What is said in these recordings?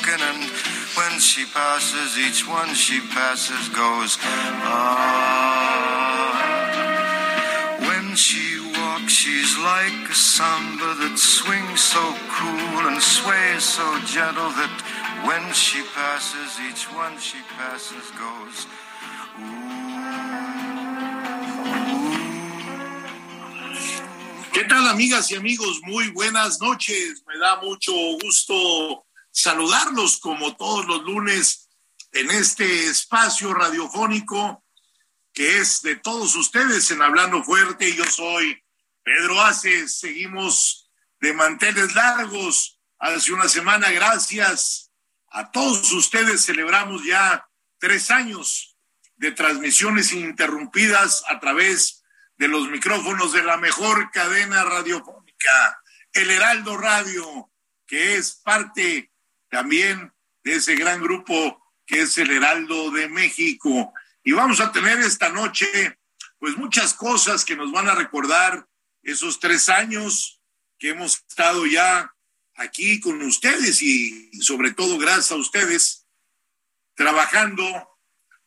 Walking, and when she passes, each one she passes goes ah. When she walks, she's like a samba that swings so cool and sways so gentle that when she passes, each one she passes goes. ¿Qué tal amigas y amigos? Muy buenas noches. Me da mucho gusto saludarlos como todos los lunes en este espacio radiofónico que es de todos ustedes en Hablando Fuerte. Yo soy Pedro Aces. Seguimos de manteles largos. Hace una semana, gracias a todos ustedes, celebramos ya tres años de transmisiones ininterrumpidas a través de los micrófonos de la mejor cadena radiofónica, el Heraldo Radio, que es parte también de ese gran grupo que es el Heraldo de México. Y vamos a tener esta noche, pues muchas cosas que nos van a recordar esos tres años que hemos estado ya aquí con ustedes y sobre todo gracias a ustedes, trabajando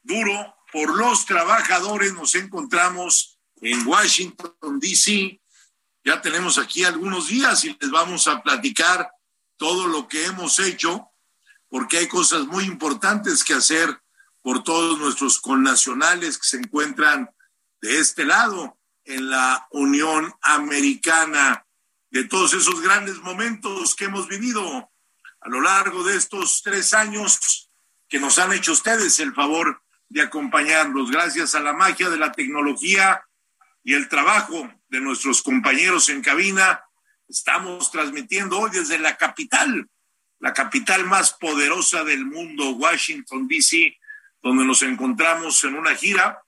duro por los trabajadores. Nos encontramos en Washington, D.C. Ya tenemos aquí algunos días y les vamos a platicar todo lo que hemos hecho, porque hay cosas muy importantes que hacer por todos nuestros connacionales que se encuentran de este lado en la Unión Americana, de todos esos grandes momentos que hemos vivido a lo largo de estos tres años que nos han hecho ustedes el favor de acompañarnos. Gracias a la magia de la tecnología y el trabajo de nuestros compañeros en cabina, estamos transmitiendo hoy desde la capital, la capital más poderosa del mundo, Washington, D.C., donde nos encontramos en una gira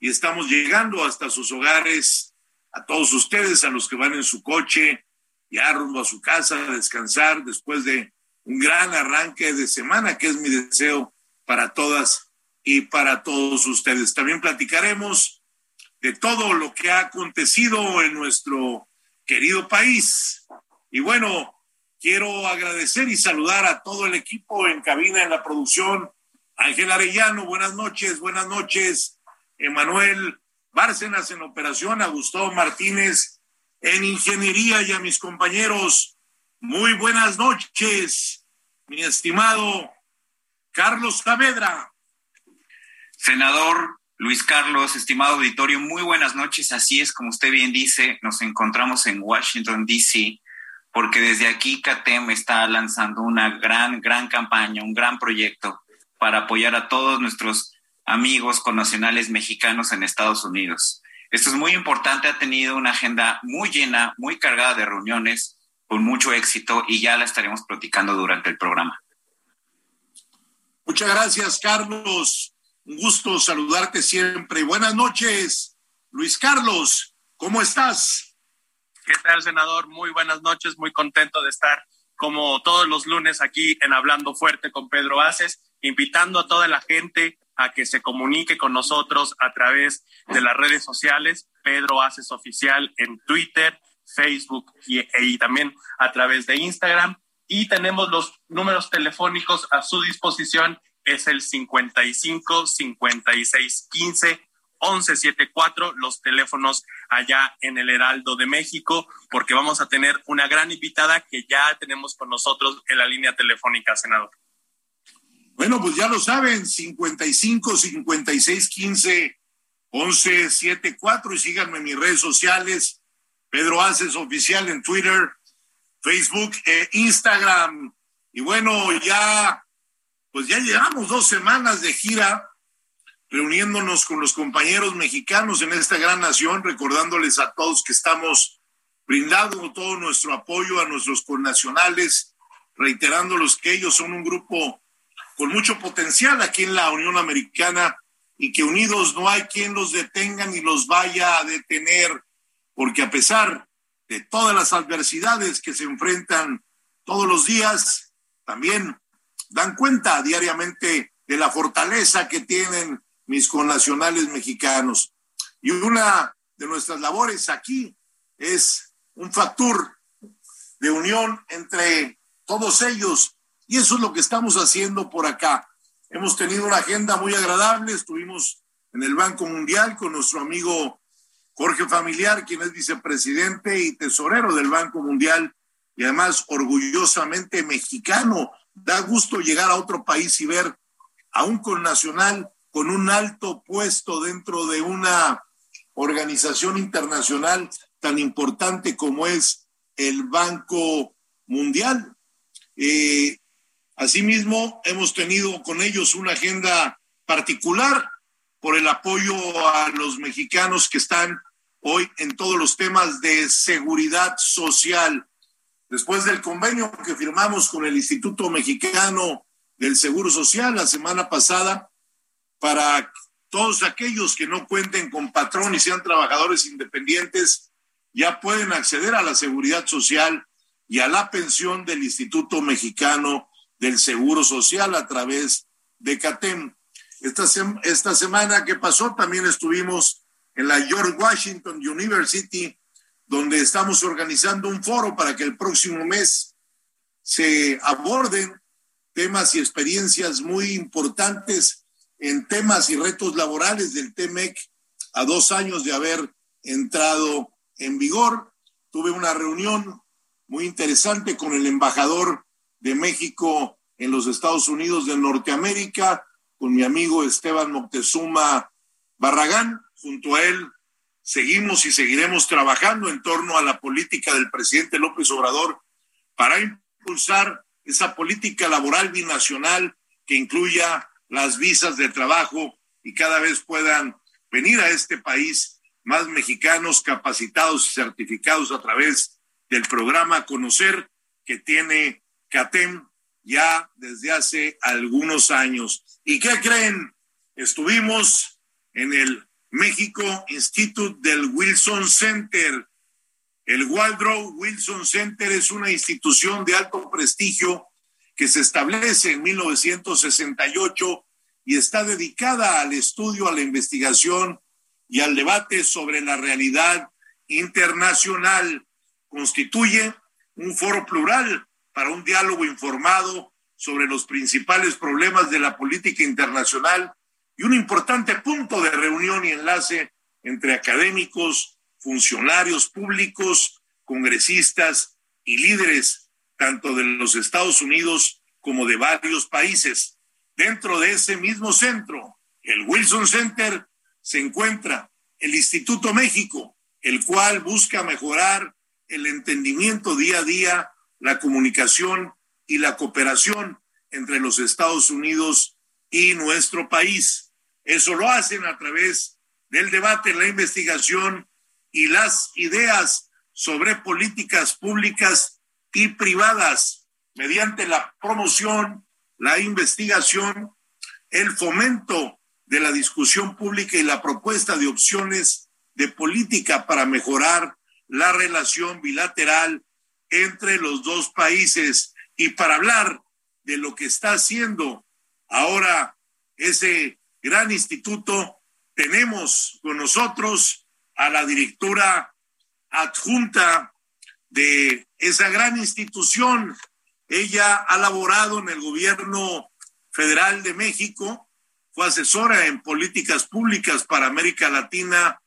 y estamos llegando hasta sus hogares, a todos ustedes, a los que van en su coche, ya rumbo a su casa a descansar después de un gran arranque de semana, que es mi deseo para todas y para todos ustedes. También platicaremos de todo lo que ha acontecido en nuestro querido país. Y bueno, quiero agradecer y saludar a todo el equipo en cabina, en la producción. Ángel Arellano, buenas noches, buenas noches. Emanuel Bárcenas en operación, a Gustavo Martínez en ingeniería y a mis compañeros. Muy buenas noches, mi estimado Carlos Saavedra. Senador Luis Carlos, estimado auditorio, muy buenas noches. Así es, como usted bien dice, nos encontramos en Washington, D.C., porque desde aquí CATEM está lanzando una gran, gran campaña, un gran proyecto para apoyar a todos nuestros amigos connacionales mexicanos en Estados Unidos. Esto es muy importante, ha tenido una agenda muy llena, muy cargada de reuniones, con mucho éxito y ya la estaremos platicando durante el programa. Muchas gracias, Carlos. Un gusto saludarte siempre. Buenas noches, Luis Carlos. ¿Cómo estás? ¿Qué tal, senador? Muy buenas noches, muy contento de estar como todos los lunes aquí en Hablando Fuerte con Pedro Aces, invitando a toda la gente a que se comunique con nosotros a través de las redes sociales, Pedro Aces Oficial en Twitter, Facebook y, y también a través de Instagram. y tenemos los números telefónicos a su disposición. Es el 55 56 15 1174, los teléfonos allá en el Heraldo de México, porque vamos a tener una gran invitada que ya tenemos con nosotros en la línea telefónica, senador. Bueno, pues ya lo saben, 55 56 15 11 74 y síganme en mis redes sociales, Pedro Aces Oficial en Twitter, Facebook e Instagram. Y bueno, ya, pues ya llevamos dos semanas de gira reuniéndonos con los compañeros mexicanos en esta gran nación, recordándoles a todos que estamos brindando todo nuestro apoyo a nuestros connacionales, reiterándolos que ellos son un grupo con mucho potencial aquí en la Unión Americana y que unidos no hay quien los detenga ni los vaya a detener, porque a pesar de todas las adversidades que se enfrentan todos los días, también dan cuenta diariamente de la fortaleza que tienen mis connacionales mexicanos. Y una de nuestras labores aquí es un factor de unión entre todos ellos y eso es lo que estamos haciendo por acá. Hemos tenido una agenda muy agradable. Estuvimos en el Banco Mundial con nuestro amigo Jorge Familiar, quien es vicepresidente y tesorero del Banco Mundial y además orgullosamente mexicano. Da gusto llegar a otro país y ver a un connacional con un alto puesto dentro de una organización internacional tan importante como es el Banco Mundial. Eh, Asimismo, hemos tenido con ellos una agenda particular por el apoyo a los mexicanos que están hoy en todos los temas de seguridad social. Después del convenio que firmamos con el Instituto Mexicano del Seguro Social la semana pasada, para todos aquellos que no cuenten con patrón y sean trabajadores independientes, ya pueden acceder a la seguridad social y a la pensión del Instituto Mexicano del Seguro Social a través de CATEM. Esta, esta semana que pasó también estuvimos en la George Washington University, donde estamos organizando un foro para que el próximo mes se aborden temas y experiencias muy importantes en temas y retos laborales del TEMEC a dos años de haber entrado en vigor. Tuve una reunión muy interesante con el embajador de México en los Estados Unidos de Norteamérica, con mi amigo Esteban Moctezuma Barragán. Junto a él seguimos y seguiremos trabajando en torno a la política del presidente López Obrador para impulsar esa política laboral binacional que incluya las visas de trabajo y cada vez puedan venir a este país más mexicanos capacitados y certificados a través del programa Conocer que tiene CATEM ya desde hace algunos años. ¿Y qué creen? Estuvimos en el México Institute del Wilson Center. El Waldrow Wilson Center es una institución de alto prestigio que se establece en 1968 y está dedicada al estudio, a la investigación y al debate sobre la realidad internacional. Constituye un foro plural para un diálogo informado sobre los principales problemas de la política internacional y un importante punto de reunión y enlace entre académicos, funcionarios públicos, congresistas y líderes tanto de los Estados Unidos como de varios países. Dentro de ese mismo centro, el Wilson Center, se encuentra el Instituto México, el cual busca mejorar el entendimiento día a día la comunicación y la cooperación entre los Estados Unidos y nuestro país. Eso lo hacen a través del debate, la investigación y las ideas sobre políticas públicas y privadas mediante la promoción, la investigación, el fomento de la discusión pública y la propuesta de opciones de política para mejorar la relación bilateral entre los dos países. Y para hablar de lo que está haciendo ahora ese gran instituto, tenemos con nosotros a la directora adjunta de esa gran institución, Ella ha laborado en el gobierno federal de México, fue asesora en políticas públicas para América Latina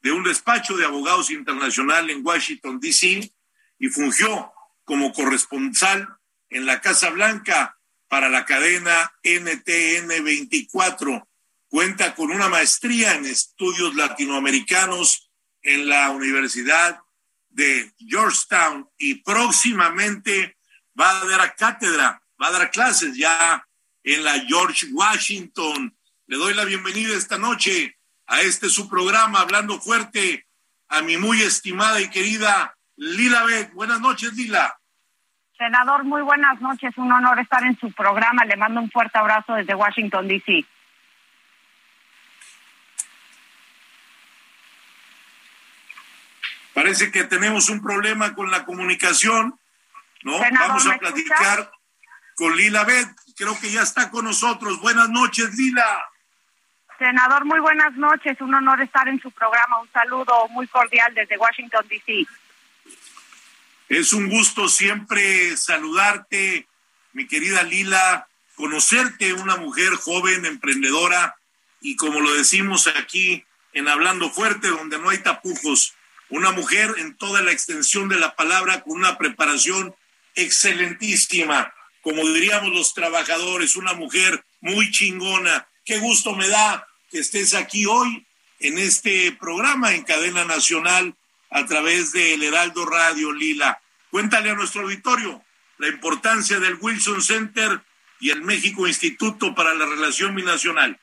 de un despacho de abogados internacional en Washington, D.C. y fungió como corresponsal en la Casa Blanca para la cadena NTN 24. Cuenta con una maestría en estudios latinoamericanos en la Universidad de Georgetown y próximamente va a dar cátedra, va a dar clases ya en la George Washington. Le doy la bienvenida esta noche a este su programa, hablando fuerte, a mi muy estimada y querida Lila Beck. Buenas noches, Lila. Senador, muy buenas noches. Un honor estar en su programa. Le mando un fuerte abrazo desde Washington, D.C. Parece que tenemos un problema con la comunicación, ¿no? Vamos a platicar con Lila Beth. Creo que ya está con nosotros. Buenas noches, Lila. Senador, muy buenas noches. Un honor estar en su programa. Un saludo muy cordial desde Washington, D.C. Es un gusto siempre saludarte, mi querida Lila, conocerte, una mujer joven, emprendedora, y como lo decimos aquí en Hablando Fuerte, donde no hay tapujos, una mujer en toda la extensión de la palabra con una preparación excelentísima, como diríamos los trabajadores, una mujer muy chingona. Qué gusto me da que estés aquí hoy en este programa en cadena nacional a través del Heraldo Radio Lila. Cuéntale a nuestro auditorio la importancia del Wilson Center y el México Instituto para la Relación Binacional.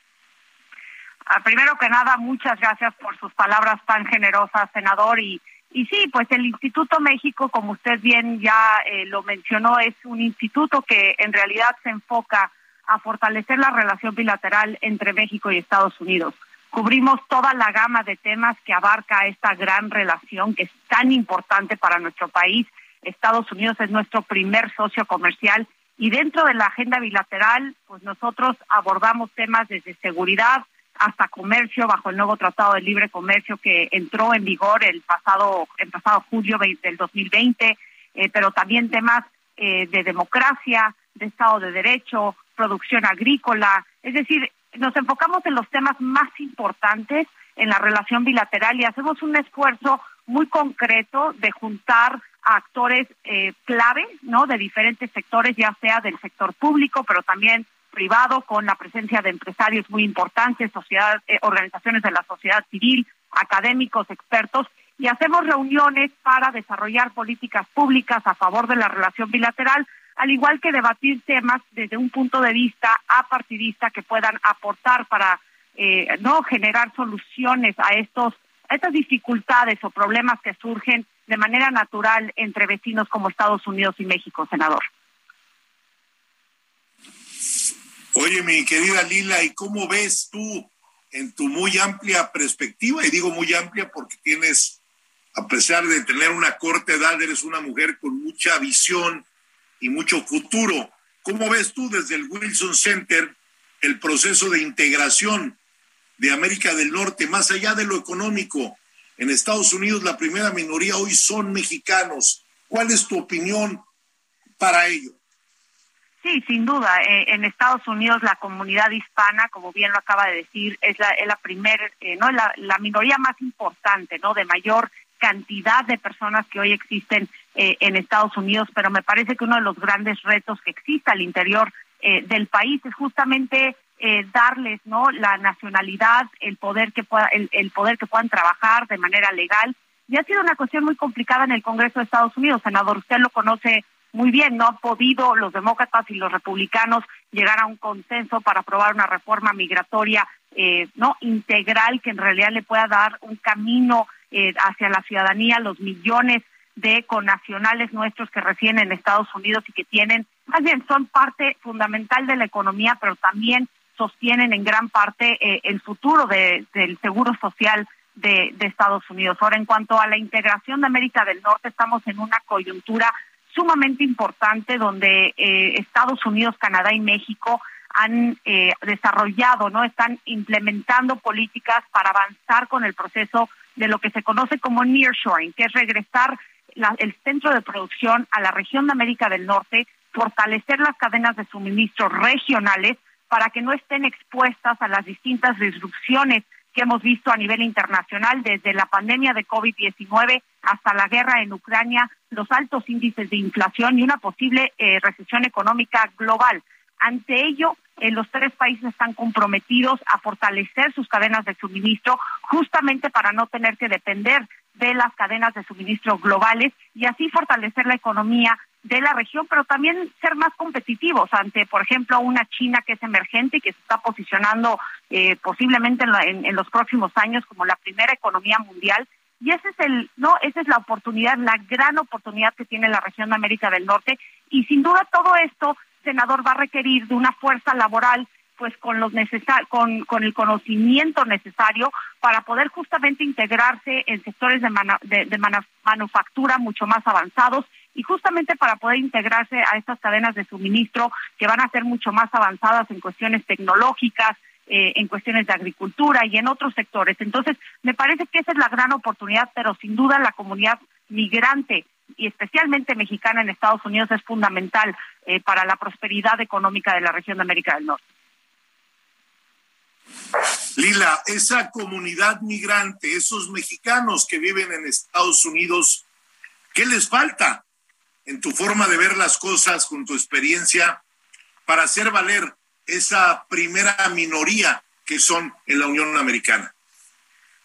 Ah, primero que nada, muchas gracias por sus palabras tan generosas, senador. Y, y sí, pues el Instituto México, como usted bien ya eh, lo mencionó, es un instituto que en realidad se enfoca a fortalecer la relación bilateral entre México y Estados Unidos. Cubrimos toda la gama de temas que abarca esta gran relación que es tan importante para nuestro país. Estados Unidos es nuestro primer socio comercial y dentro de la agenda bilateral, pues nosotros abordamos temas desde seguridad, hasta comercio bajo el nuevo Tratado de Libre Comercio que entró en vigor el pasado, el pasado julio del 2020, eh, pero también temas eh, de democracia, de Estado de Derecho, producción agrícola. Es decir, nos enfocamos en los temas más importantes en la relación bilateral y hacemos un esfuerzo muy concreto de juntar a actores eh, clave, ¿no? De diferentes sectores, ya sea del sector público, pero también privado, con la presencia de empresarios muy importantes, sociedad, eh, organizaciones de la sociedad civil, académicos, expertos, y hacemos reuniones para desarrollar políticas públicas a favor de la relación bilateral, al igual que debatir temas desde un punto de vista apartidista que puedan aportar para eh, no generar soluciones a estos a estas dificultades o problemas que surgen de manera natural entre vecinos como Estados Unidos y México, senador. Oye, mi querida Lila, ¿y cómo ves tú en tu muy amplia perspectiva? Y digo muy amplia porque tienes, a pesar de tener una corta edad, eres una mujer con mucha visión y mucho futuro. ¿Cómo ves tú desde el Wilson Center el proceso de integración de América del Norte, más allá de lo económico? En Estados Unidos la primera minoría hoy son mexicanos. ¿Cuál es tu opinión para ello? Sí, sin duda. Eh, en Estados Unidos la comunidad hispana, como bien lo acaba de decir, es la, es la primer, eh, no, la, la, minoría más importante, no, de mayor cantidad de personas que hoy existen eh, en Estados Unidos. Pero me parece que uno de los grandes retos que existe al interior del país es justamente darles, no, la nacionalidad, el poder que pueda, el, el poder que puedan trabajar de manera legal. Y ha sido una cuestión muy complicada en el Congreso de Estados Unidos, senador. Usted lo conoce muy bien, no han podido los demócratas y los republicanos llegar a un consenso para aprobar una reforma migratoria eh, no integral que en realidad le pueda dar un camino eh, hacia la ciudadanía, los millones de connacionales nuestros que residen en Estados Unidos y que tienen, más bien son parte fundamental de la economía, pero también sostienen en gran parte eh, el futuro del seguro social de, de Estados Unidos. Ahora, en cuanto a la integración de América del Norte, estamos en una coyuntura sumamente importante donde eh, Estados Unidos, Canadá y México han eh, desarrollado, no están implementando políticas para avanzar con el proceso de lo que se conoce como nearshoring, que es regresar el centro de producción a la región de América del Norte fortalecer las cadenas de suministro regionales para que no estén expuestas a las distintas disrupciones que hemos visto a nivel internacional desde la pandemia de COVID-19 hasta la guerra en Ucrania, los altos índices de inflación y una posible eh, recesión económica global. Ante ello, eh, los tres países están comprometidos a fortalecer sus cadenas de suministro justamente para no tener que depender de las cadenas de suministro globales y así fortalecer la economía de la región, pero también ser más competitivos ante, por ejemplo, una China que es emergente y que se está posicionando eh, posiblemente en, en, los próximos años como la primera economía mundial. Y ese es el, no, esa es la oportunidad, la gran oportunidad que tiene la región de América del Norte. Y sin duda todo esto, senador, va a requerir de una fuerza laboral pues con los con, con el conocimiento necesario para poder justamente integrarse en sectores de, de, manufactura mucho más avanzados y justamente para poder integrarse a estas cadenas de suministro que van a ser mucho más avanzadas en cuestiones tecnológicas, eh, en cuestiones de agricultura y en otros sectores. Entonces, me parece que esa es la gran oportunidad, pero sin duda la comunidad migrante y especialmente mexicana en Estados Unidos es fundamental eh, para la prosperidad económica de la región de América del Norte. Lila, esa comunidad migrante, esos mexicanos que viven en Estados Unidos, ¿qué les falta en tu forma de ver las cosas, con tu experiencia, para hacer valer esa primera minoría que son en la Unión Americana?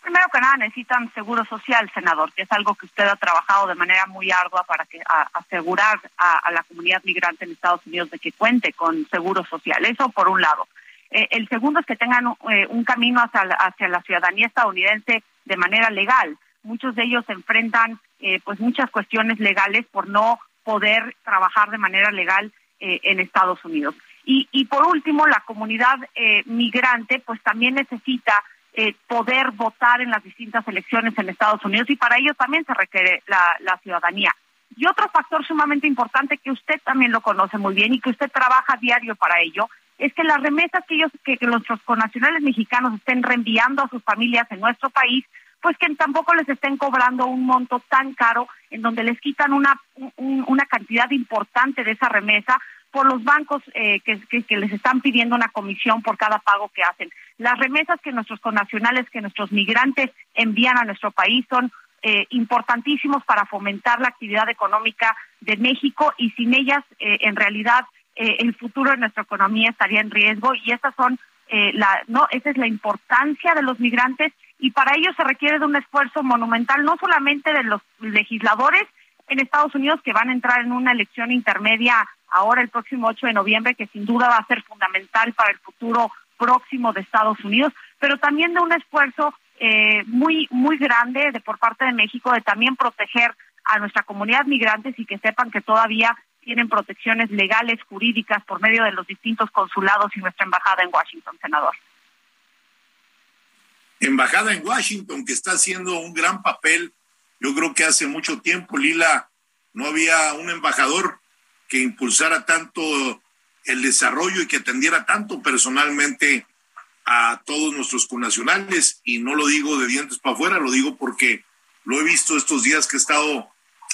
Primero que nada necesitan seguro social, senador, que es algo que usted ha trabajado de manera muy ardua para que asegurar a, la comunidad migrante en Estados Unidos de que cuente con seguro social. Eso por un lado. Eh, el segundo es que tengan eh, un camino hacia, hacia la ciudadanía estadounidense de manera legal. Muchos de ellos enfrentan eh, pues muchas cuestiones legales por no poder trabajar de manera legal en Estados Unidos. Y, y por último, la comunidad migrante pues también necesita poder votar en las distintas elecciones en Estados Unidos y para ello también se requiere la, ciudadanía. Y otro factor sumamente importante que usted también lo conoce muy bien y que usted trabaja diario para ello es que las remesas que ellos, que, nuestros connacionales mexicanos estén reenviando a sus familias en nuestro país, pues que tampoco les estén cobrando un monto tan caro en donde les quitan una, una cantidad importante de esa remesa por los bancos eh, que, les están pidiendo una comisión por cada pago que hacen. Las remesas que nuestros connacionales, que nuestros migrantes envían a nuestro país son eh, importantísimos para fomentar la actividad económica de México y sin ellas, eh, en realidad, eh, el futuro de nuestra economía estaría en riesgo. Y esas son eh, la no esa es la importancia de los migrantes y para ello se requiere de un esfuerzo monumental no solamente de los legisladores en Estados Unidos que van a entrar en una elección intermedia ahora el próximo 8 de noviembre que sin duda va a ser fundamental para el futuro próximo de Estados Unidos, pero también de un esfuerzo eh, muy muy grande de por parte de México de también proteger a nuestra comunidad migrantes y que sepan que todavía tienen protecciones legales, jurídicas, por medio de los distintos consulados y nuestra embajada en Washington, senador. Embajada en Washington, que está haciendo un gran papel. Yo creo que hace mucho tiempo, Lila, no había un embajador que impulsara tanto el desarrollo y que atendiera tanto personalmente a todos nuestros connacionales. Y no lo digo de dientes para afuera, lo digo porque lo he visto estos días que he estado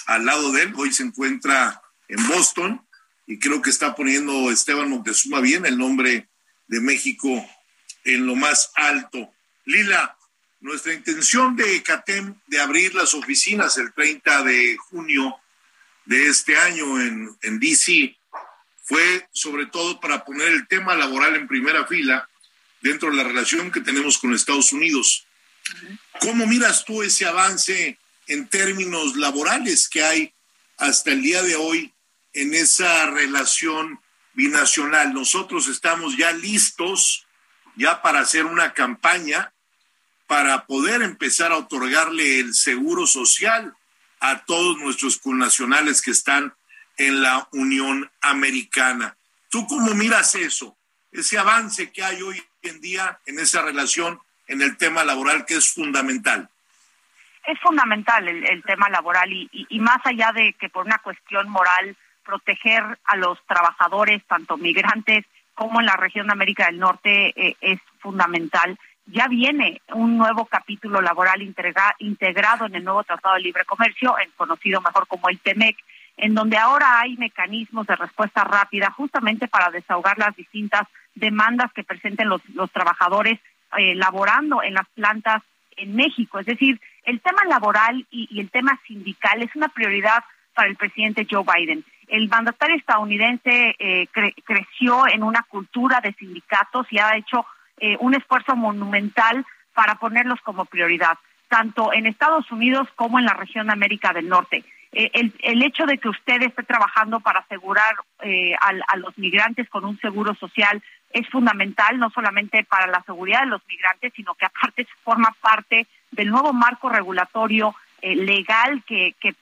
al lado de él. Hoy se encuentra en Boston y creo que está poniendo Esteban Montezuma bien el nombre de México en lo más alto. Lila, nuestra intención de CATEM de abrir las oficinas el 30 de junio de este año en, en DC fue sobre todo para poner el tema laboral en primera fila dentro de la relación que tenemos con Estados Unidos. ¿Cómo miras tú ese avance en términos laborales que hay hasta el día de hoy en esa relación binacional. Nosotros estamos ya listos ya para hacer una campaña para poder empezar a otorgarle el seguro social a todos nuestros connacionales que están en la Unión Americana. ¿Tú cómo miras eso? Ese avance que hay hoy en día en esa relación en el tema laboral que es fundamental. Es fundamental el, tema laboral y más allá de que por una cuestión moral proteger a los trabajadores, tanto migrantes como en la región de América del Norte, eh, es fundamental. Ya viene un nuevo capítulo laboral integrado en el nuevo Tratado de Libre Comercio, conocido mejor como el TEMEC, en donde ahora hay mecanismos de respuesta rápida justamente para desahogar las distintas demandas que presenten los, los trabajadores eh, laborando en las plantas en México. Es decir, el tema laboral y, el tema sindical es una prioridad para el presidente Joe Biden. El mandatario estadounidense eh, creció en una cultura de sindicatos y ha hecho eh, un esfuerzo monumental para ponerlos como prioridad, tanto en Estados Unidos como en la región de América del Norte. Eh, el, hecho de que usted esté trabajando para asegurar a los migrantes con un seguro social es fundamental, no solamente para la seguridad de los migrantes, sino que aparte forma parte del nuevo marco regulatorio eh, legal que, que,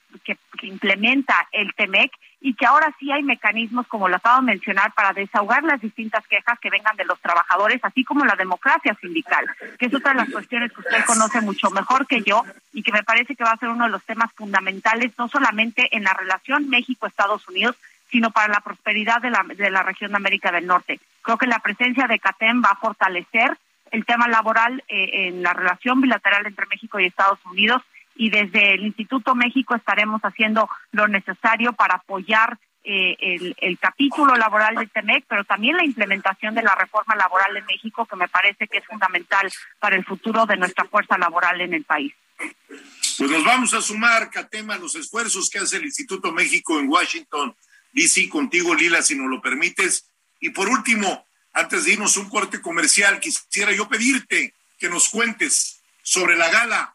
implementa el TEMEC y que ahora sí hay mecanismos, como lo acabo de mencionar, para desahogar las distintas quejas que vengan de los trabajadores, así como la democracia sindical, que es otra de las cuestiones que usted conoce mucho mejor que yo y que me parece que va a ser uno de los temas fundamentales, no solamente en la relación México-Estados Unidos, sino para la prosperidad de la, de la región de América del Norte. Creo que la presencia de CATEM va a fortalecer el tema laboral eh, en la relación bilateral entre México y Estados Unidos y desde el Instituto México estaremos haciendo lo necesario para apoyar eh, el, capítulo laboral de TEMEC, pero también la implementación de la reforma laboral en México, que me parece que es fundamental para el futuro de nuestra fuerza laboral en el país. Pues nos vamos a sumar, Catema, los esfuerzos que hace el Instituto México en Washington, D.C., contigo, Lila, si nos lo permites. Y por último, antes de irnos un corte comercial, quisiera yo pedirte que nos cuentes sobre la gala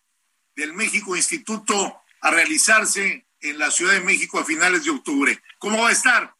del México Instituto a realizarse en la Ciudad de México a finales de octubre. ¿Cómo va a estar?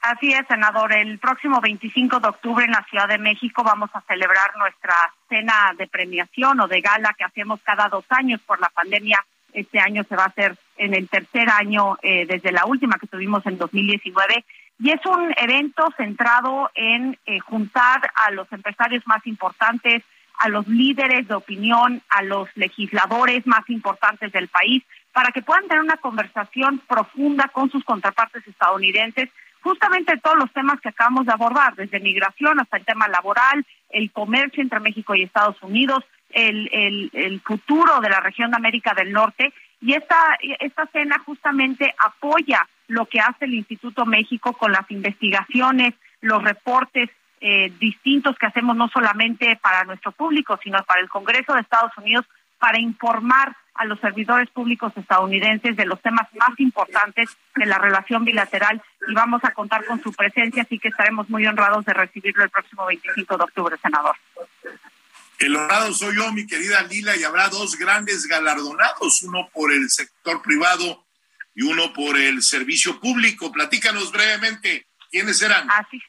Así es, senador. El próximo 25 de octubre en la Ciudad de México vamos a celebrar nuestra cena de premiación o de gala que hacemos cada dos años por la pandemia. Este año se va a hacer en el tercer año eh, desde la última que tuvimos en 2019 y es un evento centrado en eh, juntar a los empresarios más importantes, a los líderes de opinión, a los legisladores más importantes del país, para que puedan tener una conversación profunda con sus contrapartes estadounidenses, justamente todos los temas que acabamos de abordar, desde migración hasta el tema laboral, el comercio entre México y Estados Unidos, el, el, el futuro de la región de América del Norte. Y esta, esta cena justamente apoya lo que hace el Instituto México con las investigaciones, los reportes eh, distintos que hacemos no solamente para nuestro público, sino para el Congreso de Estados Unidos, para informar a los servidores públicos estadounidenses de los temas más importantes de la relación bilateral y vamos a contar con su presencia, así que estaremos muy honrados de recibirlo el próximo 25 de octubre, senador. El honrado soy yo, mi querida Lila, y habrá dos grandes galardonados, uno por el sector privado y uno por el servicio público. Platícanos brevemente, ¿quiénes serán? Así,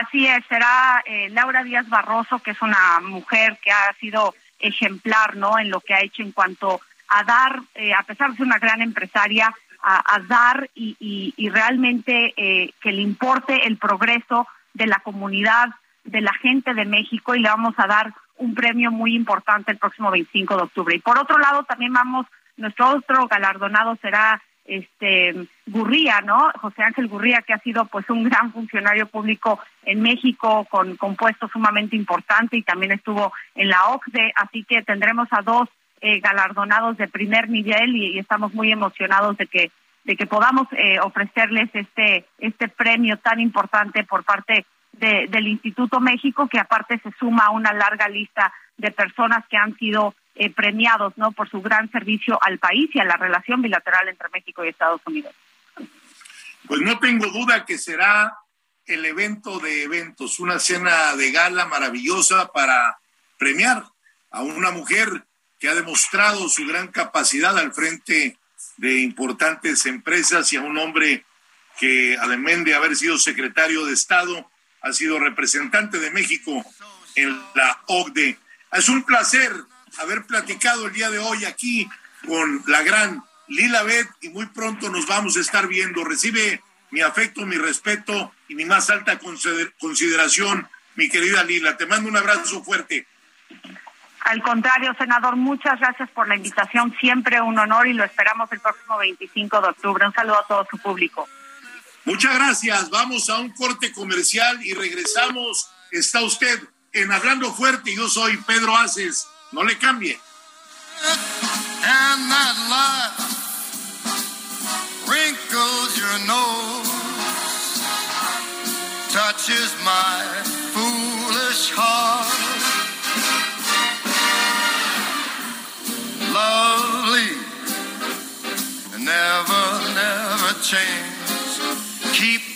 así es, será eh, Laura Díaz Barroso, que es una mujer que ha sido ejemplar, ¿no? En lo que ha hecho en cuanto a dar, eh, a pesar de ser una gran empresaria, a, dar y, y, realmente eh, que le importe el progreso de la comunidad, de la gente de México y le vamos a dar un premio muy importante el próximo 25 de octubre. Y por otro lado, también vamos, nuestro otro galardonado será este Gurría, ¿no? José Ángel Gurría, que ha sido pues un gran funcionario público en México con, con puestos sumamente importante y también estuvo en la OCDE, así que tendremos a dos eh, galardonados de primer nivel y, estamos muy emocionados de que de que podamos eh, ofrecerles este este premio tan importante por parte de, del Instituto México, que aparte se suma a una larga lista de personas que han sido eh, premiados no por su gran servicio al país y a la relación bilateral entre México y Estados Unidos. Pues no tengo duda que será el evento de eventos, una cena de gala maravillosa para premiar a una mujer que ha demostrado su gran capacidad al frente de importantes empresas y a un hombre que además de haber sido secretario de Estado, ha sido representante de México en la OCDE. Es un placer haber platicado el día de hoy aquí con la gran Lila Bet y muy pronto nos vamos a estar viendo. Recibe mi afecto, mi respeto y mi más alta consideración, mi querida Lila. Te mando un abrazo fuerte. Al contrario, senador, muchas gracias por la invitación. Siempre un honor y lo esperamos el próximo 25 de octubre. Un saludo a todo su público. Muchas gracias. Vamos a un corte comercial y regresamos. Está usted en Hablando Fuerte. Yo soy Pedro Aces. No le cambie. And that light nose touches my foolish heart. Lovely, never, never change. Keep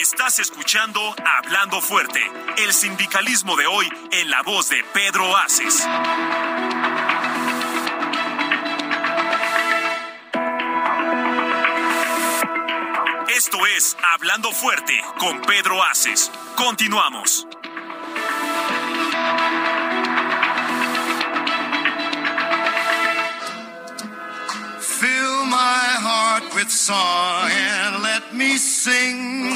Estás escuchando Hablando Fuerte, el sindicalismo de hoy en la voz de Pedro Aces. Esto es Hablando Fuerte con Pedro Aces. Continuamos. Fill my heart with song and let me sing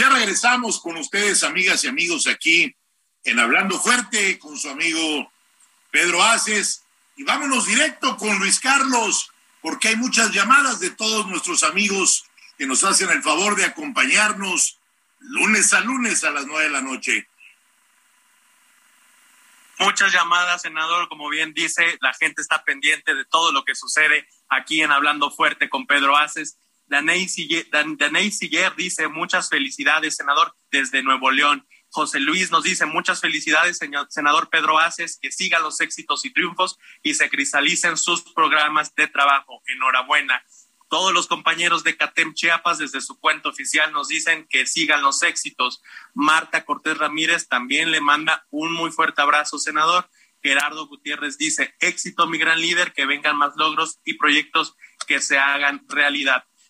ya regresamos con ustedes, amigas y amigos, aquí en Hablando Fuerte con su amigo Pedro Aces. Y vámonos directo con Luis Carlos, porque hay muchas llamadas de todos nuestros amigos que nos hacen el favor de acompañarnos lunes a lunes a las nueve de la noche. Muchas llamadas, senador. Como bien dice, la gente está pendiente de todo lo que sucede aquí en Hablando Fuerte con Pedro Aces. Daney Siller, dice muchas felicidades, senador, desde Nuevo León. José Luis nos dice muchas felicidades, señor, senador Pedro Aces, que sigan los éxitos y triunfos y se cristalicen sus programas de trabajo. Enhorabuena. Todos los compañeros de CATEM Chiapas desde su cuenta oficial nos dicen que sigan los éxitos. Marta Cortés Ramírez también le manda un muy fuerte abrazo, senador. Gerardo Gutiérrez dice, éxito mi gran líder, que vengan más logros y proyectos que se hagan realidad.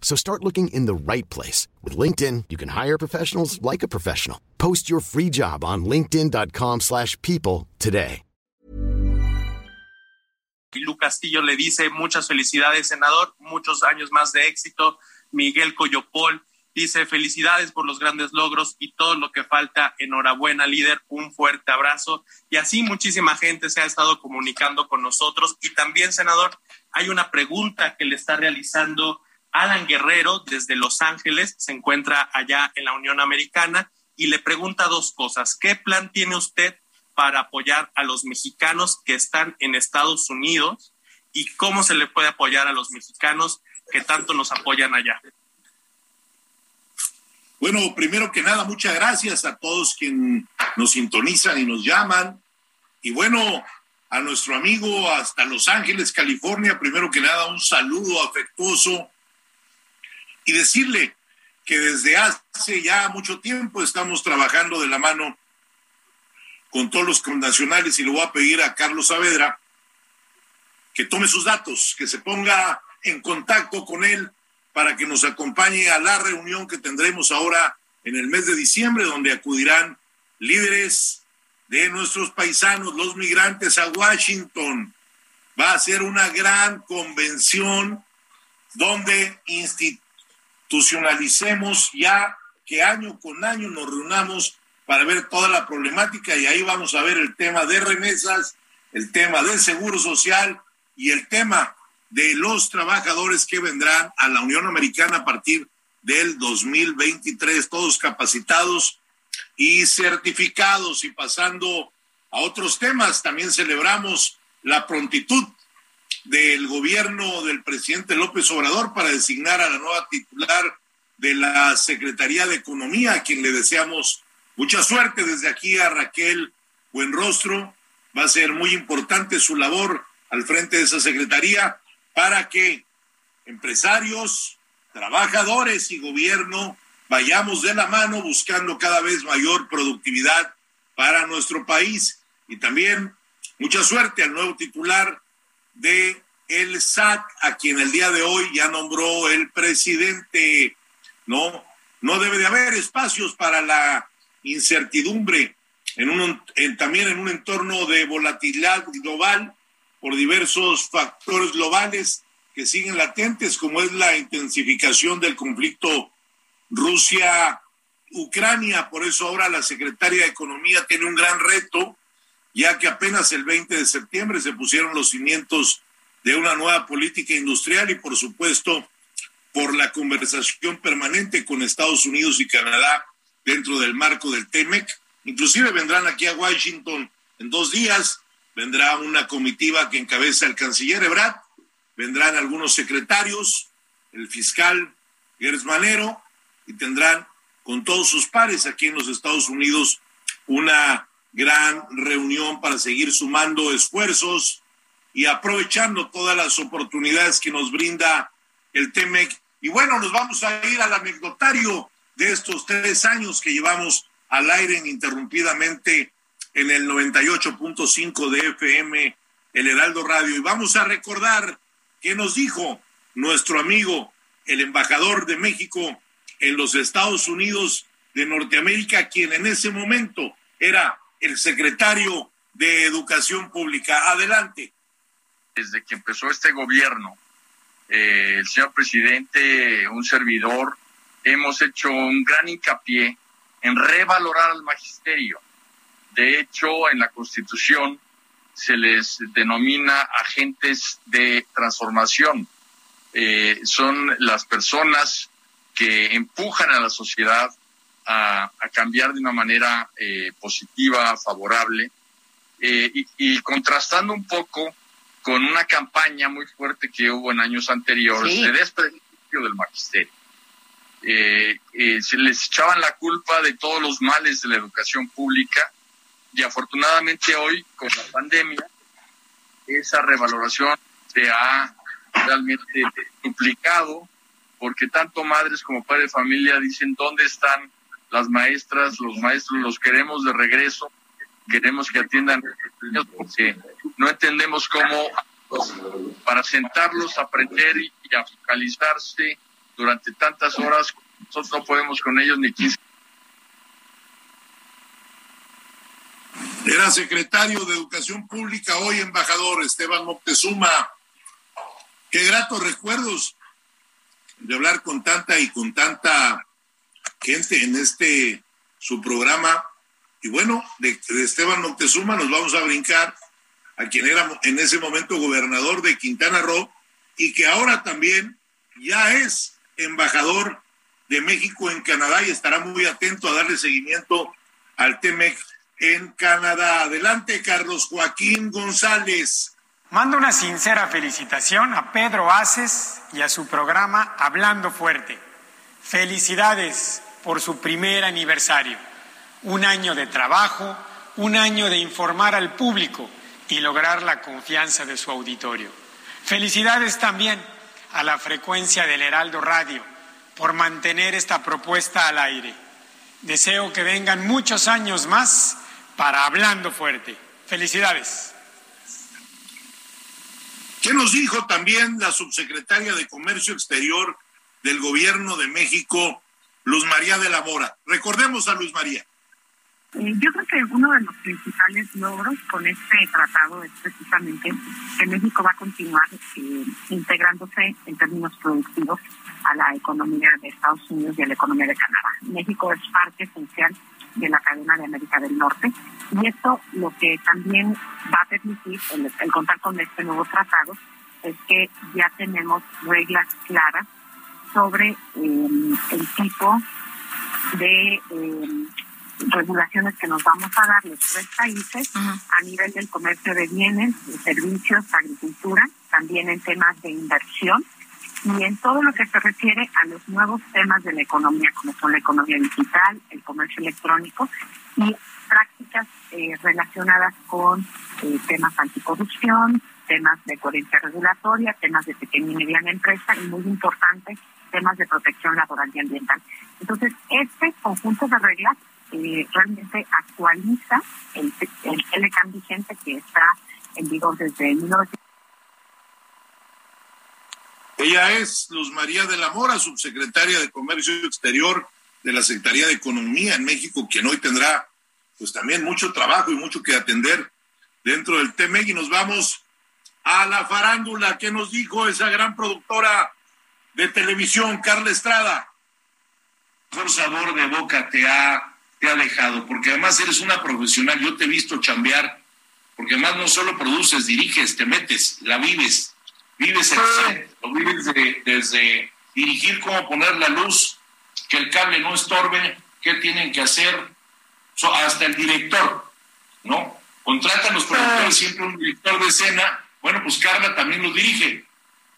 So start looking in the right place. With LinkedIn, you can hire professionals like a professional. Post your free job on linkedin.com/people slash people today. Lu Castillo le dice muchas felicidades, senador, muchos años más de éxito. Miguel Coyopol dice felicidades por los grandes logros y todo lo que falta. Enhorabuena, líder, un fuerte abrazo. Y así muchísima gente se ha estado comunicando con nosotros. Y también, senador, hay una pregunta que le está realizando Alan Guerrero desde Los Ángeles, se encuentra allá en la Unión Americana y le pregunta dos cosas. ¿Qué plan tiene usted para apoyar a los mexicanos que están en Estados Unidos y cómo se le puede apoyar a los mexicanos que tanto nos apoyan allá. Bueno, primero que nada, muchas gracias a todos quienes nos sintonizan y nos llaman. Y bueno, a nuestro amigo hasta Los Ángeles, California, primero que nada, un saludo afectuoso y decirle que desde hace ya mucho tiempo estamos trabajando de la mano con todos los connacionales y le voy a pedir a Carlos Saavedra que tome sus datos, que se ponga en contacto con él para que nos acompañe a la reunión que tendremos ahora en el mes de diciembre, donde acudirán líderes de nuestros paisanos, los migrantes, a Washington. Va a ser una gran convención donde institucionalicemos ya que año con año nos reunamos para ver toda la problemática y ahí vamos a ver el tema de remesas, el tema del seguro social y el tema de los trabajadores que vendrán a la Unión Americana a partir del 2023, todos capacitados y certificados. Y pasando a otros temas, también celebramos la prontitud del gobierno del presidente López Obrador para designar a la nueva titular de la Secretaría de Economía, a quien le deseamos mucha suerte desde aquí a Raquel Buenrostro. Va a ser muy importante su labor al frente de esa secretaría para que empresarios, trabajadores y gobierno vayamos de la mano buscando cada vez mayor productividad para nuestro país. Y también mucha suerte al nuevo titular de el SAT, a quien el día de hoy ya nombró el presidente. No, no debe de haber espacios para la incertidumbre en un, también en un entorno de volatilidad global por diversos factores globales que siguen latentes, como es la intensificación del conflicto Rusia-Ucrania. Por eso ahora la secretaria de Economía tiene un gran reto, ya que apenas el 20 de septiembre se pusieron los cimientos de una nueva política industrial y, por supuesto, por la conversación permanente con Estados Unidos y Canadá dentro del marco del TEMEC. Inclusive vendrán aquí a Washington en dos días, vendrá una comitiva que encabeza el canciller Ebrard, vendrán algunos secretarios, el fiscal Gers Manero, y tendrán con todos sus pares aquí en los Estados Unidos una gran reunión para seguir sumando esfuerzos y aprovechando todas las oportunidades que nos brinda el TEMEC. Y bueno, nos vamos a ir al anecdotario de estos tres años que llevamos al aire ininterrumpidamente en el 98.5 de FM, el Heraldo Radio. Y vamos a recordar qué nos dijo nuestro amigo, el embajador de México en los Estados Unidos de Norteamérica, quien en ese momento era el secretario de Educación Pública. Adelante. Desde que empezó este gobierno, eh, el señor presidente, un servidor, hemos hecho un gran hincapié en revalorar al magisterio. De hecho, en la Constitución se les denomina agentes de transformación. Eh, son las personas que empujan a la sociedad a, cambiar de una manera eh, positiva, favorable, eh, y, contrastando un poco con una campaña muy fuerte que hubo en años anteriores de desprestigio del magisterio. Eh, se les echaban la culpa de todos los males de la educación pública y afortunadamente hoy, con la pandemia, esa revaloración se ha realmente duplicado porque tanto madres como padres de familia dicen dónde están las maestras, los maestros los queremos de regreso, queremos que atiendan porque no entendemos cómo para sentarlos, aprender y, a focalizarse durante tantas horas, nosotros no podemos con ellos ni 15. Era secretario de Educación Pública, hoy embajador Esteban Moctezuma. Qué gratos recuerdos de hablar con tanta y con tanta gente en este su programa. Y bueno, de, Esteban Moctezuma nos vamos a brincar a quien era en ese momento gobernador de Quintana Roo y que ahora también ya es embajador de México en Canadá y estará muy atento a darle seguimiento al TEMEC en Canadá. Adelante, Carlos Joaquín González. Mando una sincera felicitación a Pedro Aces y a su programa Hablando Fuerte. Felicidades por su primer aniversario. Un año de trabajo, un año de informar al público y lograr la confianza de su auditorio. Felicidades también a la frecuencia del Heraldo Radio por mantener esta propuesta al aire. Deseo que vengan muchos años más para Hablando Fuerte. Felicidades. ¿Qué nos dijo también la subsecretaria de Comercio Exterior del Gobierno de México, Luz María de la Mora? Recordemos a Luz María. Eh, yo creo que uno de los principales logros con este tratado es precisamente que México va a continuar eh, integrándose en términos productivos a la economía de Estados Unidos y a la economía de Canadá. México es parte esencial de la cadena de América del Norte. Y esto lo que también va a permitir el, contar con este nuevo tratado es que ya tenemos reglas claras sobre em, el tipo de em, regulaciones que nos vamos a dar los tres países a nivel del comercio de bienes, de servicios, agricultura, también en temas de inversión y en todo lo que se refiere a los nuevos temas de la economía, como son la economía digital, el comercio electrónico y prácticas eh, relacionadas con eh, temas anticorrupción, temas de coherencia regulatoria, temas de pequeña y mediana empresa y muy importante, temas de protección laboral y ambiental. Entonces, este conjunto de reglas eh, realmente actualiza el, el LCAM vigente que está en vigor desde 1900. Ella es Luz María de la Mora, subsecretaria de Comercio Exterior de la Secretaría de Economía en México, quien hoy tendrá pues también mucho trabajo y mucho que atender dentro del TEMEC. Y nos vamos a la farándula. ¿Qué nos dijo esa gran productora de televisión, Carla Estrada? Mejor sabor de boca te ha, te ha dejado, porque además eres una profesional. Yo te he visto chambear, porque además no solo produces, diriges, te metes, la vives. Vives el set, lo vives desde dirigir cómo poner la luz, que el cable no estorbe, qué tienen que hacer, hasta el director, ¿no? Contratan los productores siempre un director de escena, bueno, pues Carla también lo dirige.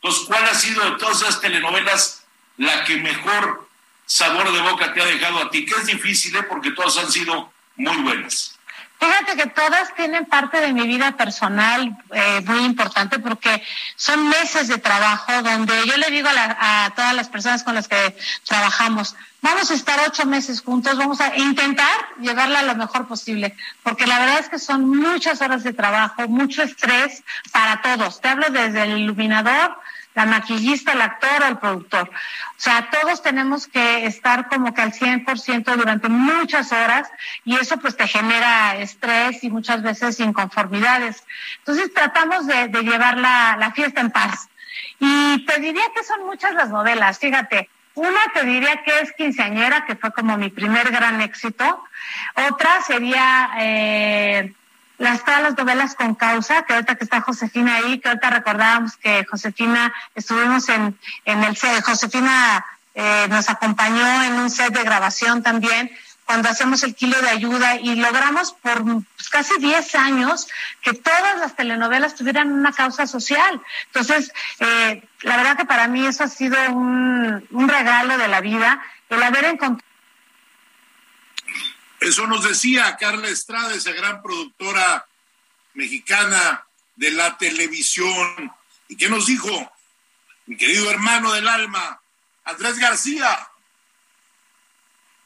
Entonces, ¿cuál ha sido de todas esas telenovelas la que mejor sabor de boca te ha dejado a ti? Que es difícil, ¿eh? porque todas han sido muy buenas. Fíjate que todas tienen parte de mi vida personal eh, muy importante porque son meses de trabajo donde yo le digo a, a, todas las personas con las que trabajamos, vamos a estar ocho meses juntos, vamos a intentar llevarla lo mejor posible, porque la verdad es que son muchas horas de trabajo, mucho estrés para todos. Te hablo desde el iluminador, la maquillista, el actor o el productor. O sea, todos tenemos que estar como que al 100% durante muchas horas y eso pues te genera estrés y muchas veces inconformidades. Entonces tratamos de, llevar la, la fiesta en paz. Y te diría que son muchas las novelas, fíjate. Una te diría que es Quinceañera, que fue como mi primer gran éxito. Otra sería eh, las todas las novelas con causa, que ahorita que está Josefina ahí, que ahorita recordábamos que Josefina, estuvimos en, en el set, Josefina eh, nos acompañó en un set de grabación también, cuando hacemos el kilo de ayuda y logramos por pues, casi 10 años que todas las telenovelas tuvieran una causa social. Entonces, eh, la verdad que para mí eso ha sido un, un regalo de la vida, el haber encontrado eso nos decía Carla Estrada, esa gran productora mexicana de la televisión. ¿Y qué nos dijo mi querido hermano del alma, Andrés García?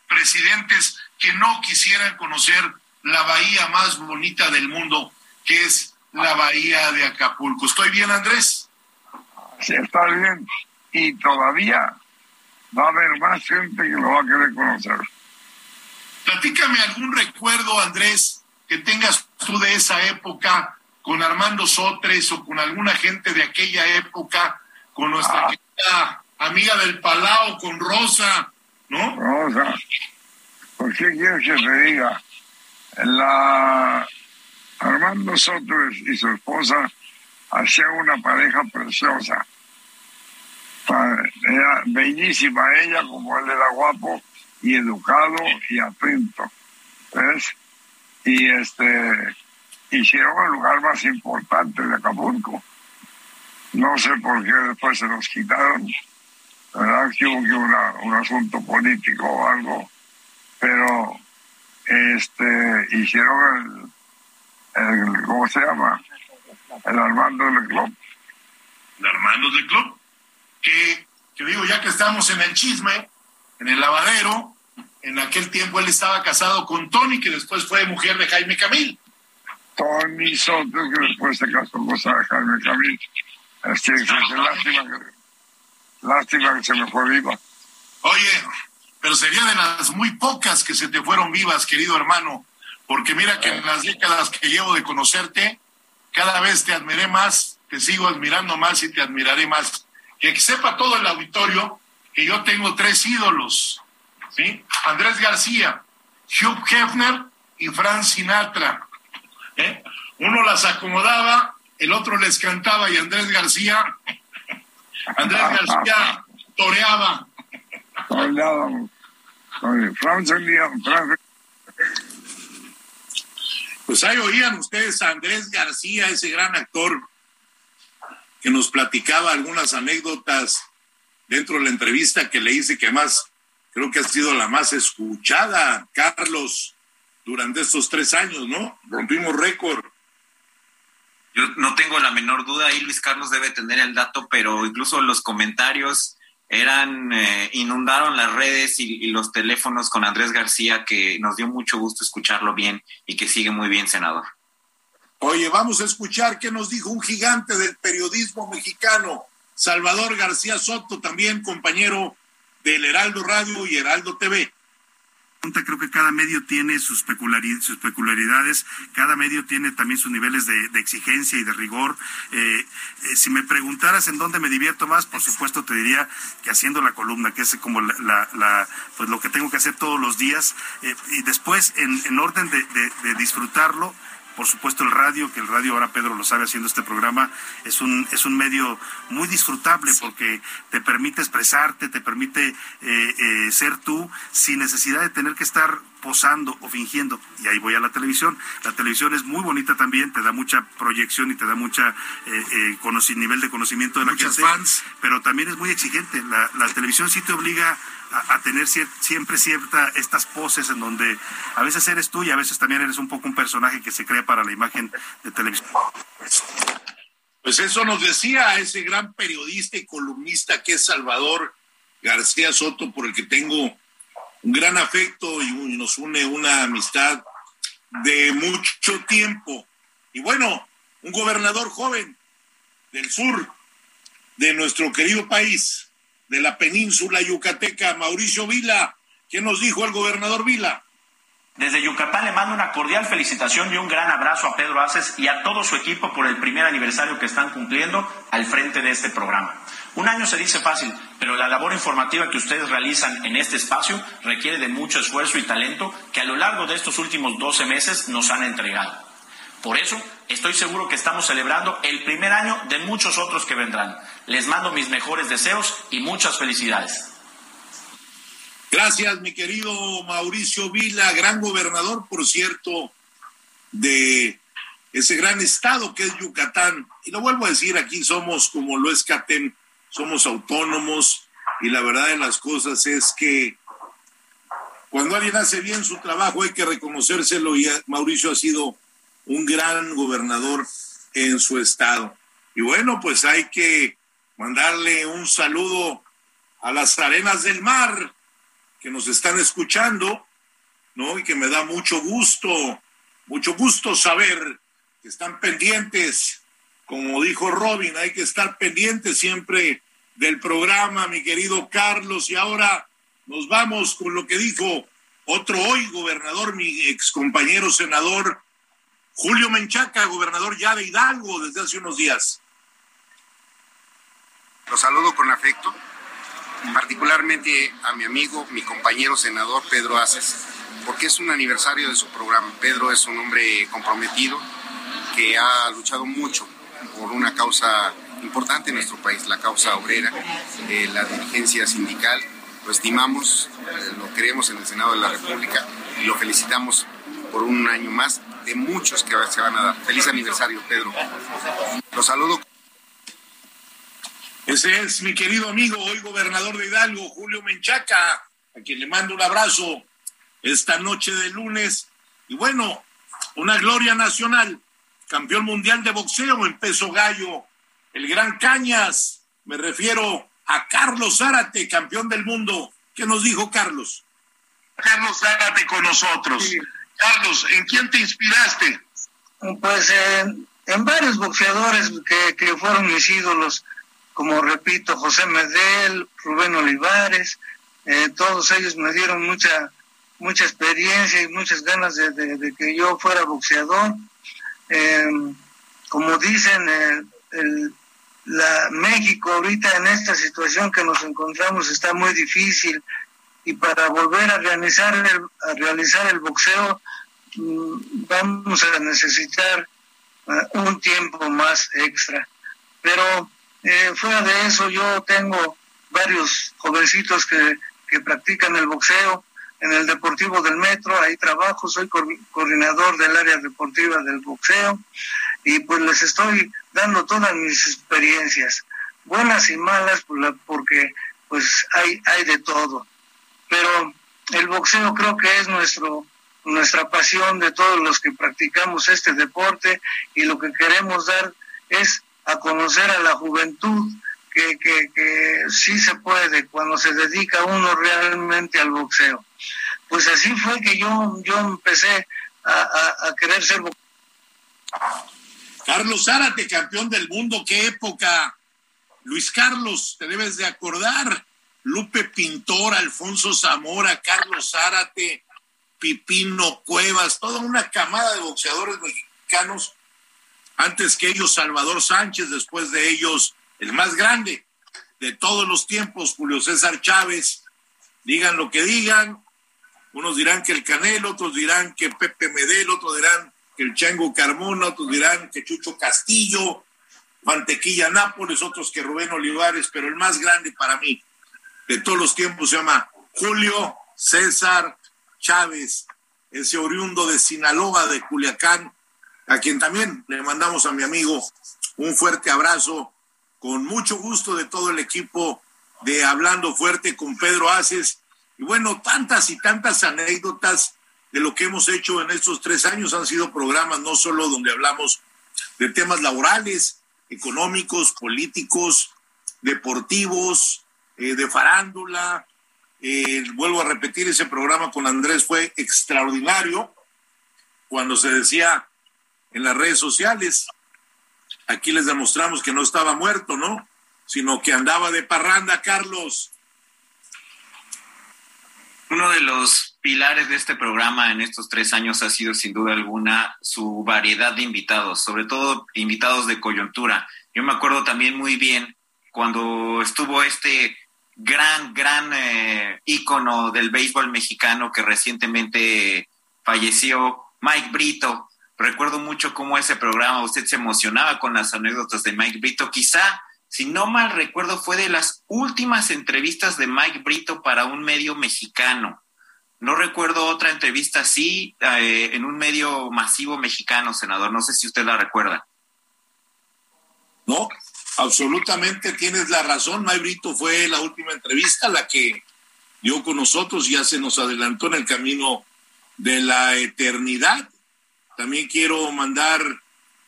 Presidentes que no quisieran conocer la bahía más bonita del mundo, que es la bahía de Acapulco. ¿Estoy bien, Andrés? Sí, está bien. Y todavía va a haber más gente que lo va a querer conocer. Platícame algún recuerdo, Andrés, que tengas tú de esa época con Armando Sotres o con alguna gente de aquella época, con nuestra Ah. querida amiga del Palau, con Rosa, ¿no? Rosa, ¿por qué quieres que te diga? La Armando Sotres y su esposa hacían una pareja preciosa. Era bellísima ella, como él era guapo y educado y atento. ¿Ves? Y este hicieron el lugar más importante de Acapulco. No sé por qué después se los quitaron. ¿Verdad? Que hubo un asunto político o algo. Pero este hicieron el, el ¿cómo se llama? El Armando del Club. de Armando del Club, que, que digo, ya que estamos en el chisme, en el lavadero, en aquel tiempo él estaba casado con Tony, que después fue mujer de Jaime Camil. Tony Soto, que después se casó con Jaime Camil. Este, que- que lástima, que, lástima que se me fue viva. Oye, pero sería de las muy pocas que se te fueron vivas, querido hermano, porque mira que en las décadas que llevo de conocerte, cada vez te admiré más, te sigo admirando más y te admiraré más. Que sepa todo el auditorio que yo tengo tres ídolos, ¿sí? Andrés García, Hugh Hefner y Frank Sinatra. ¿eh? Uno las acomodaba, el otro les cantaba y Andrés García, Andrés García toreaba. Pues ahí oían ustedes a Andrés García, ese gran actor, que nos platicaba algunas anécdotas dentro de la entrevista que le hice, que más creo que ha sido la más escuchada, Carlos, durante estos tres años, ¿no? Rompimos récord. Yo no tengo la menor duda, ahí Luis Carlos debe tener el dato, pero incluso los comentarios eran, eh, inundaron las redes y, y, los teléfonos con Andrés García, que nos dio mucho gusto escucharlo bien y que sigue muy bien, senador. Oye, vamos a escuchar qué nos dijo un gigante del periodismo mexicano, Salvador García Soto, también compañero del Heraldo Radio y Heraldo TV. Creo que cada medio tiene sus, peculiaridades, cada medio tiene también sus niveles de, de exigencia y de rigor. Eh, eh, si me preguntaras en dónde me divierto más, por supuesto te diría que haciendo la columna, que es como la, la, la pues lo que tengo que hacer todos los días. Eh, y después, en, en orden de, de, de disfrutarlo, por supuesto el radio, que el radio ahora Pedro lo sabe haciendo este programa, es un, es un medio muy disfrutable porque te permite expresarte, te permite eh, eh, ser tú sin necesidad de tener que estar posando o fingiendo. Y ahí voy a la televisión. La televisión es muy bonita también, te da mucha proyección y te da mucha eh, eh, nivel de conocimiento de la Muchas gente. fans. Pero también es muy exigente. La, la televisión sí te obliga a, a tener cier siempre cierta estas poses en donde a veces eres tú y a veces también eres un poco un personaje que se crea para la imagen de televisión. Pues eso nos decía ese gran periodista y columnista que es Salvador García Soto, por el que tengo un gran afecto y, nos une una amistad de mucho tiempo. Y bueno, un gobernador joven del sur de nuestro querido país, de la península yucateca, Mauricio Vila. ¿Qué nos dijo el gobernador Vila? Desde Yucatán le mando una cordial felicitación y un gran abrazo a Pedro Aces y a todo su equipo por el primer aniversario que están cumpliendo al frente de este programa. Un año se dice fácil, pero la labor informativa que ustedes realizan en este espacio requiere de mucho esfuerzo y talento que a lo largo de estos últimos 12 meses nos han entregado. Por eso, estoy seguro que estamos celebrando el primer año de muchos otros que vendrán. Les mando mis mejores deseos y muchas felicidades. Gracias, mi querido Mauricio Vila, gran gobernador, por cierto, de ese gran estado que es Yucatán. Y lo vuelvo a decir, aquí somos como lo es Catén, somos autónomos y la verdad de las cosas es que cuando alguien hace bien su trabajo hay que reconocérselo y Mauricio ha sido un gran gobernador en su estado. Y bueno, pues hay que mandarle un saludo a las arenas del mar que nos están escuchando, ¿no? Y que me da mucho gusto, mucho gusto saber que están pendientes. Como dijo Robin, hay que estar pendientes siempre del programa, mi querido Carlos. Y ahora nos vamos con lo que dijo otro hoy gobernador, mi ex compañero senador Julio Menchaca, gobernador ya de Hidalgo desde hace unos días. Los saludo con afecto, particularmente a mi amigo, mi compañero senador Pedro Aces, porque es un aniversario de su programa. Pedro es un hombre comprometido que ha luchado mucho por una causa importante en nuestro país, la causa obrera, eh, la dirigencia sindical. Lo estimamos, eh, lo queremos en el Senado de la República y lo felicitamos por un año más de muchos que se van a dar. Feliz aniversario, Pedro. Los saludo. Ese es mi querido amigo, hoy gobernador de Hidalgo, Julio Menchaca, a quien le mando un abrazo esta noche de lunes. Y bueno, una gloria nacional, campeón mundial de boxeo en peso gallo, el gran Cañas, me refiero a Carlos Zárate, campeón del mundo. ¿Qué nos dijo Carlos? Carlos Zárate con nosotros. Sí. Carlos, ¿en quién te inspiraste? Pues eh, en varios boxeadores que, que, fueron mis ídolos, como repito, José Medel, Rubén Olivares, eh, todos ellos me dieron mucha mucha experiencia y muchas ganas de, de, de que yo fuera boxeador. Eh, como dicen, el, la México ahorita en esta situación que nos encontramos está muy difícil y para volver a realizar el, a realizar el boxeo vamos a necesitar uh, un tiempo más extra. Pero eh, fuera de eso, yo tengo varios jovencitos que, que practican el boxeo en el Deportivo del Metro, ahí trabajo, soy co coordinador del área deportiva del boxeo y pues les estoy dando todas mis experiencias, buenas y malas, porque pues hay, hay de todo. Pero el boxeo creo que es nuestro nuestra pasión de todos los que practicamos este deporte y lo que queremos dar es a conocer a la juventud que, que, que sí se puede cuando se dedica uno realmente al boxeo. Pues así fue que yo, yo empecé a, a, querer ser. Carlos Zárate, campeón del mundo, qué época. Luis Carlos, te debes de acordar. Lupe Pintor, Alfonso Zamora, Carlos Zárate, Pipino Cuevas, toda una camada de boxeadores mexicanos. Antes que ellos, Salvador Sánchez, después de ellos, el más grande de todos los tiempos, Julio César Chávez. Digan lo que digan. Unos dirán que el Canelo, otros dirán que Pepe Medel, otros dirán que el Chango Carmona, otros dirán que Chucho Castillo, Mantequilla Nápoles, otros que Rubén Olivares, pero el más grande para mí de todos los tiempos se llama Julio César Chávez, ese oriundo de Sinaloa, de Culiacán, a quien también le mandamos a mi amigo un fuerte abrazo, con mucho gusto de todo el equipo de Hablando Fuerte con Pedro Aces. Y bueno, tantas y tantas anécdotas de lo que hemos hecho en estos tres años han sido programas no solo donde hablamos de temas laborales, económicos, políticos, deportivos, eh, de farándula. Eh, vuelvo a repetir, ese programa con Andrés fue extraordinario cuando se decía en las redes sociales, aquí les demostramos que no estaba muerto, ¿no? Sino que andaba de parranda, Carlos. Uno de los pilares de este programa en estos tres años ha sido sin duda alguna su variedad de invitados, sobre todo invitados de coyuntura. Yo me acuerdo también muy bien cuando estuvo este gran, gran eh, ícono del béisbol mexicano que recientemente falleció, Mike Brito. Recuerdo mucho cómo ese programa, usted se emocionaba con las anécdotas de Mike Brito. Quizá, si no mal recuerdo, fue de las últimas entrevistas de Mike Brito para un medio mexicano. No recuerdo otra entrevista así eh, en un medio masivo mexicano, senador. No sé si usted la recuerda. No, absolutamente tienes la razón. May Brito fue la última entrevista, la que dio con nosotros, ya se nos adelantó en el camino de la eternidad. También quiero mandar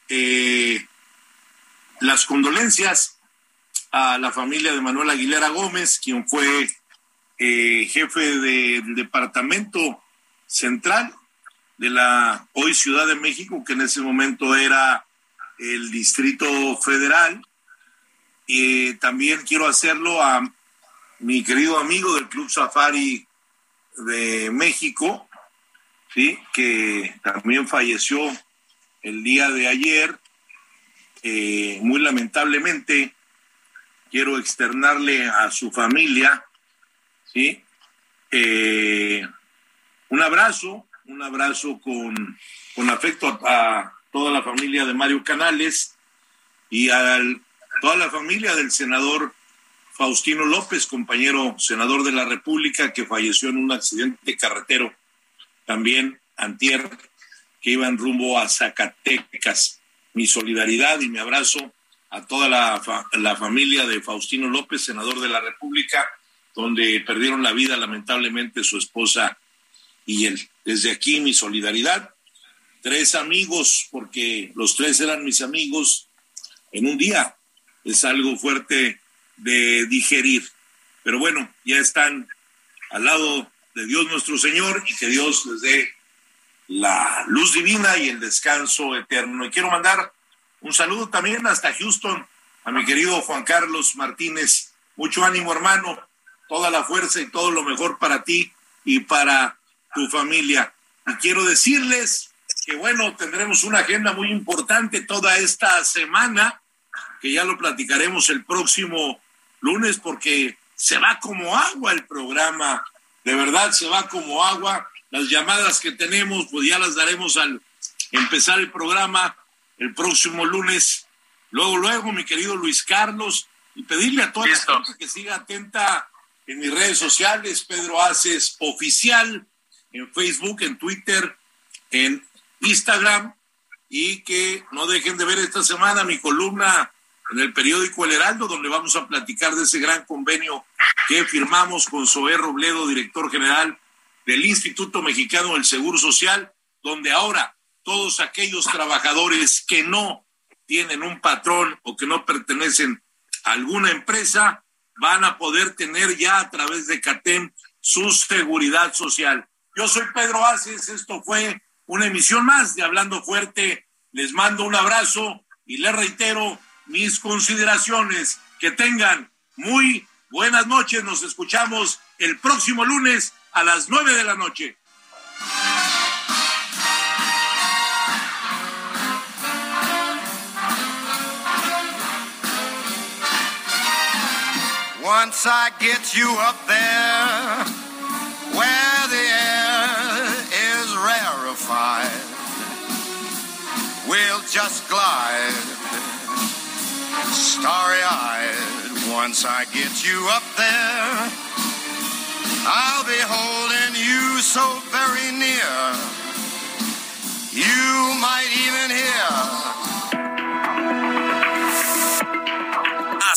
eh, las condolencias a la familia de Manuel Aguilera Gómez, quien fue eh, jefe del departamento central de la hoy Ciudad de México, que en ese momento era el Distrito Federal, y también quiero hacerlo a mi querido amigo del Club Safari de México, ¿sí? que también falleció el día de ayer. Eh, muy lamentablemente, quiero externarle a su familia ¿sí? Eh, un abrazo, un abrazo con, con afecto a, a toda la familia de Mario Canales y al toda la familia del senador Faustino López, compañero senador de la República, que falleció en un accidente carretero, también antier, que iba en rumbo a Zacatecas. Mi solidaridad y mi abrazo a toda la, familia de Faustino López, senador de la República, donde perdieron la vida lamentablemente su esposa y él. Desde aquí mi solidaridad. Tres amigos, porque los tres eran mis amigos en un día, es algo fuerte de digerir. Pero bueno, ya están al lado de Dios nuestro Señor y que Dios les dé la luz divina y el descanso eterno. Y quiero mandar un saludo también hasta Houston a mi querido Juan Carlos Martínez. Mucho ánimo, hermano, toda la fuerza y todo lo mejor para ti y para tu familia. Y quiero decirles que, bueno, tendremos una agenda muy importante toda esta semana que ya lo platicaremos el próximo lunes porque se va como agua el programa, de verdad se va como agua. Las llamadas que tenemos, pues ya las daremos al empezar el programa el próximo lunes. Luego, luego, mi querido Luis Carlos, y pedirle a toda la gente que siga atenta en mis redes sociales, Pedro Haces Oficial, en Facebook, en Twitter, en Instagram, y que no dejen de ver esta semana mi columna en el periódico El Heraldo, donde vamos a platicar de ese gran convenio que firmamos con Zoé Robledo, director general del Instituto Mexicano del Seguro Social, donde ahora todos aquellos trabajadores que no tienen un patrón o que no pertenecen a alguna empresa van a poder tener ya a través de CATEM su seguridad social. Yo soy Pedro Aces, esto fue una emisión más de Hablando Fuerte. Les mando un abrazo y les reitero mis consideraciones. Que tengan muy buenas noches. Nos escuchamos el próximo lunes a las nueve de la noche. Once I get you up there where the air is rarefied, we'll just glide starry eyed. Once I get you up there, I'll be holding you so very near. You might even hear.